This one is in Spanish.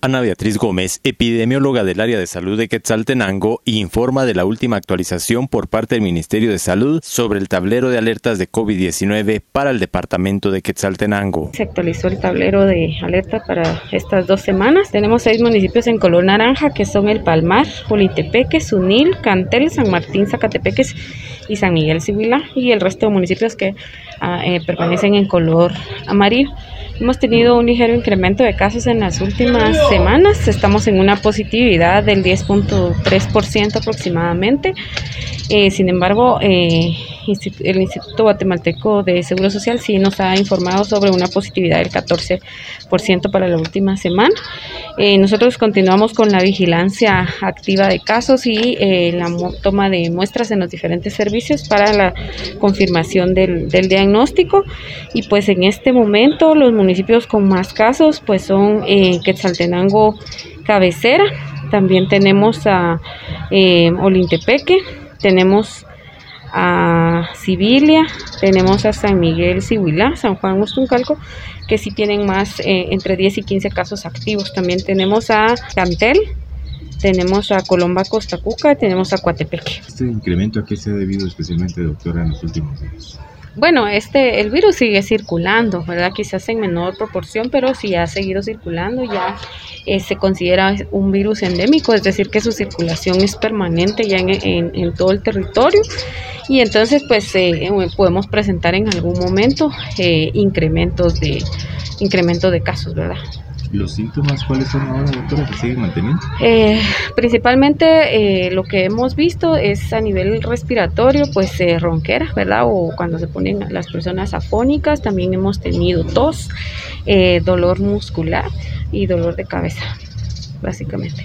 Ana Beatriz Gómez, epidemióloga del área de salud de Quetzaltenango, informa de la última actualización por parte del Ministerio de Salud sobre el tablero de alertas de COVID-19 para el departamento de Quetzaltenango. Se actualizó el tablero de alerta para estas dos semanas. Tenemos seis municipios en color naranja que son el Palmar, Jolitepeque, Sunil, Cantel, San Martín, Zacatepeques y San Miguel Civila y el resto de municipios que ah, eh, permanecen en color amarillo. Hemos tenido un ligero incremento de casos en las últimas semanas. Estamos en una positividad del 10.3% aproximadamente. Eh, sin embargo, eh, el Instituto Guatemalteco de Seguro Social sí nos ha informado sobre una positividad del 14% para la última semana. Eh, nosotros continuamos con la vigilancia activa de casos y la toma de muestras en los diferentes servicios para la confirmación del, diagnóstico. Y pues en este momento los municipios con más casos pues son Quetzaltenango Cabecera, también tenemos a Olintepeque, tenemos a Sibilia, tenemos a San Miguel Sihuilá, San Juan Ustuncalco, que sí tienen más, eh, entre 10 y 15 casos activos. También tenemos a Cantel, tenemos a Colomba Costa Cuca, tenemos a Coatepeque. ¿Este incremento a qué se ha debido especialmente, doctora, en los últimos días? Bueno, este, el virus sigue circulando, ¿verdad? Quizás en menor proporción, pero sí ha seguido circulando, ya eh, se considera un virus endémico, es decir, que su circulación es permanente ya en, todo el territorio y entonces pues eh, podemos presentar en algún momento eh, incrementos de incremento de casos, ¿verdad? ¿Los síntomas cuáles son ahora, doctora, que siguen manteniendo? Eh, principalmente eh, lo que hemos visto es a nivel respiratorio, pues eh, ronquera, ¿verdad? O cuando se ponen las personas afónicas, también hemos tenido tos, dolor muscular y dolor de cabeza, básicamente.